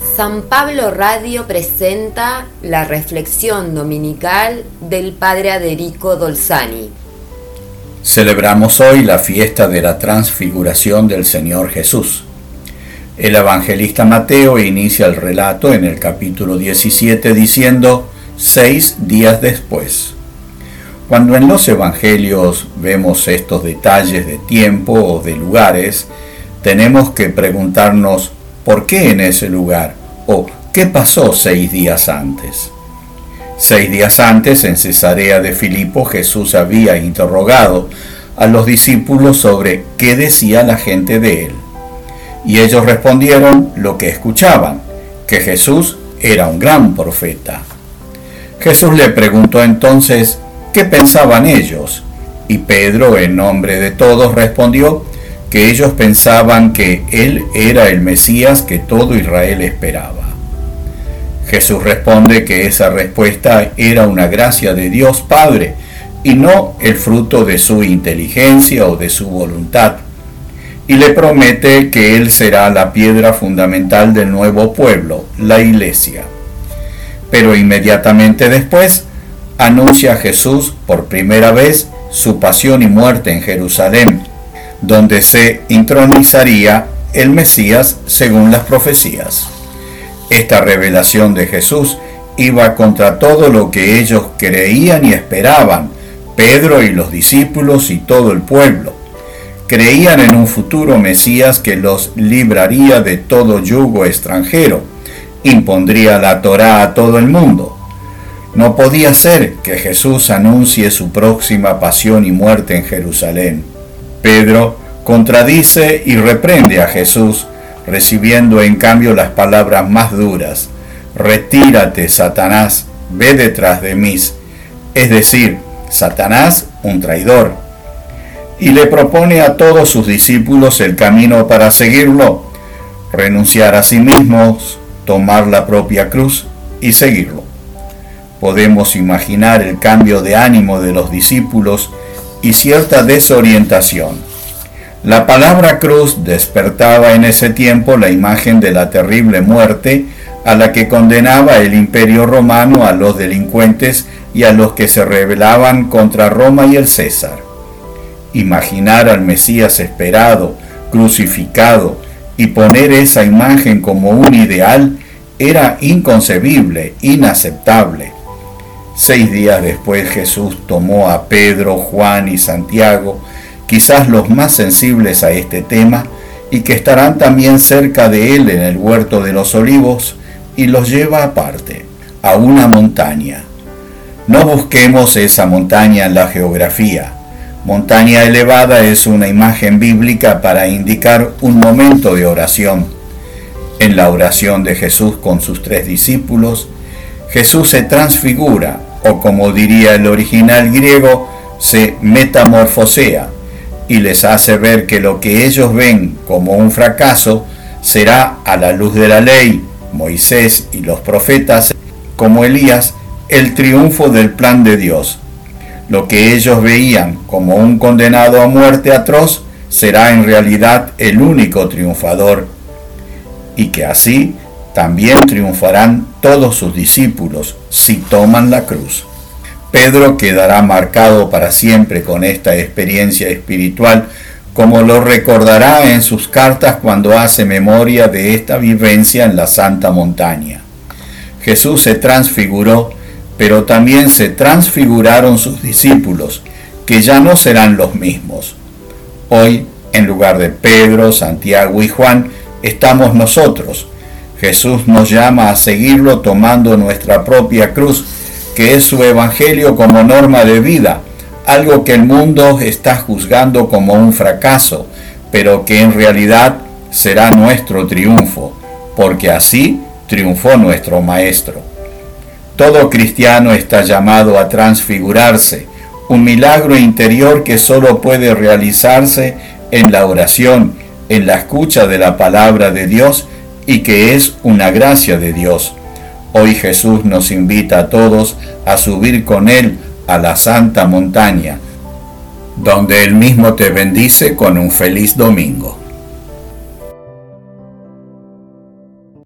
San Pablo Radio presenta la reflexión dominical del Padre Aderico Dolzani. Celebramos hoy la fiesta de la transfiguración del Señor Jesús. El evangelista Mateo inicia el relato en el capítulo 17 diciendo seis días después. Cuando en los evangelios vemos estos detalles de tiempo o de lugares, tenemos que preguntarnos por qué en ese lugar o qué pasó seis días antes. Seis días antes, en Cesarea de Filipo, Jesús había interrogado a los discípulos sobre qué decía la gente de él. Y ellos respondieron lo que escuchaban, que Jesús era un gran profeta. Jesús le preguntó entonces qué pensaban ellos, y Pedro, en nombre de todos, respondió que ellos pensaban que él era el Mesías que todo Israel esperaba. Jesús responde que esa respuesta era una gracia de Dios Padre y no el fruto de su inteligencia o de su voluntad. Y le promete que Él será la piedra fundamental del nuevo pueblo, la iglesia. Pero inmediatamente después anuncia a Jesús por primera vez su pasión y muerte en Jerusalén, donde se intronizaría el Mesías según las profecías. Esta revelación de Jesús iba contra todo lo que ellos creían y esperaban, Pedro y los discípulos y todo el pueblo. Creían en un futuro Mesías que los libraría de todo yugo extranjero, impondría la Torá a todo el mundo. No podía ser que Jesús anuncie su próxima pasión y muerte en Jerusalén. Pedro contradice y reprende a Jesús recibiendo en cambio las palabras más duras, retírate, Satanás, ve detrás de mí, es decir, Satanás, un traidor, y le propone a todos sus discípulos el camino para seguirlo, renunciar a sí mismos, tomar la propia cruz y seguirlo. Podemos imaginar el cambio de ánimo de los discípulos y cierta desorientación la palabra cruz despertaba en ese tiempo la imagen de la terrible muerte a la que condenaba el imperio romano a los delincuentes y a los que se rebelaban contra Roma y el César. Imaginar al Mesías esperado, crucificado, y poner esa imagen como un ideal era inconcebible, inaceptable. Seis días después Jesús tomó a Pedro, Juan y Santiago, quizás los más sensibles a este tema, y que estarán también cerca de él en el huerto de los olivos, y los lleva aparte, a una montaña. No busquemos esa montaña en la geografía. Montaña elevada es una imagen bíblica para indicar un momento de oración. En la oración de Jesús con sus tres discípulos, Jesús se transfigura, o como diría el original griego, se metamorfosea, y les hace ver que lo que ellos ven como un fracaso será a la luz de la ley, Moisés y los profetas, como Elías, el triunfo del plan de Dios. Lo que ellos veían como un condenado a muerte atroz será en realidad el único triunfador, y que así también triunfarán todos sus discípulos si toman la cruz. Pedro quedará marcado para siempre con esta experiencia espiritual, como lo recordará en sus cartas cuando hace memoria de esta vivencia en la Santa Montaña. Jesús se transfiguró, pero también se transfiguraron sus discípulos, que ya no serán los mismos. Hoy, en lugar de Pedro, Santiago y Juan, estamos nosotros. Jesús nos llama a seguirlo tomando nuestra propia cruz que es su evangelio como norma de vida, algo que el mundo está juzgando como un fracaso, pero que en realidad será nuestro triunfo, porque así triunfó nuestro Maestro. Todo cristiano está llamado a transfigurarse, un milagro interior que solo puede realizarse en la oración, en la escucha de la palabra de Dios y que es una gracia de Dios. Hoy Jesús nos invita a todos a subir con Él a la santa montaña, donde Él mismo te bendice con un feliz domingo.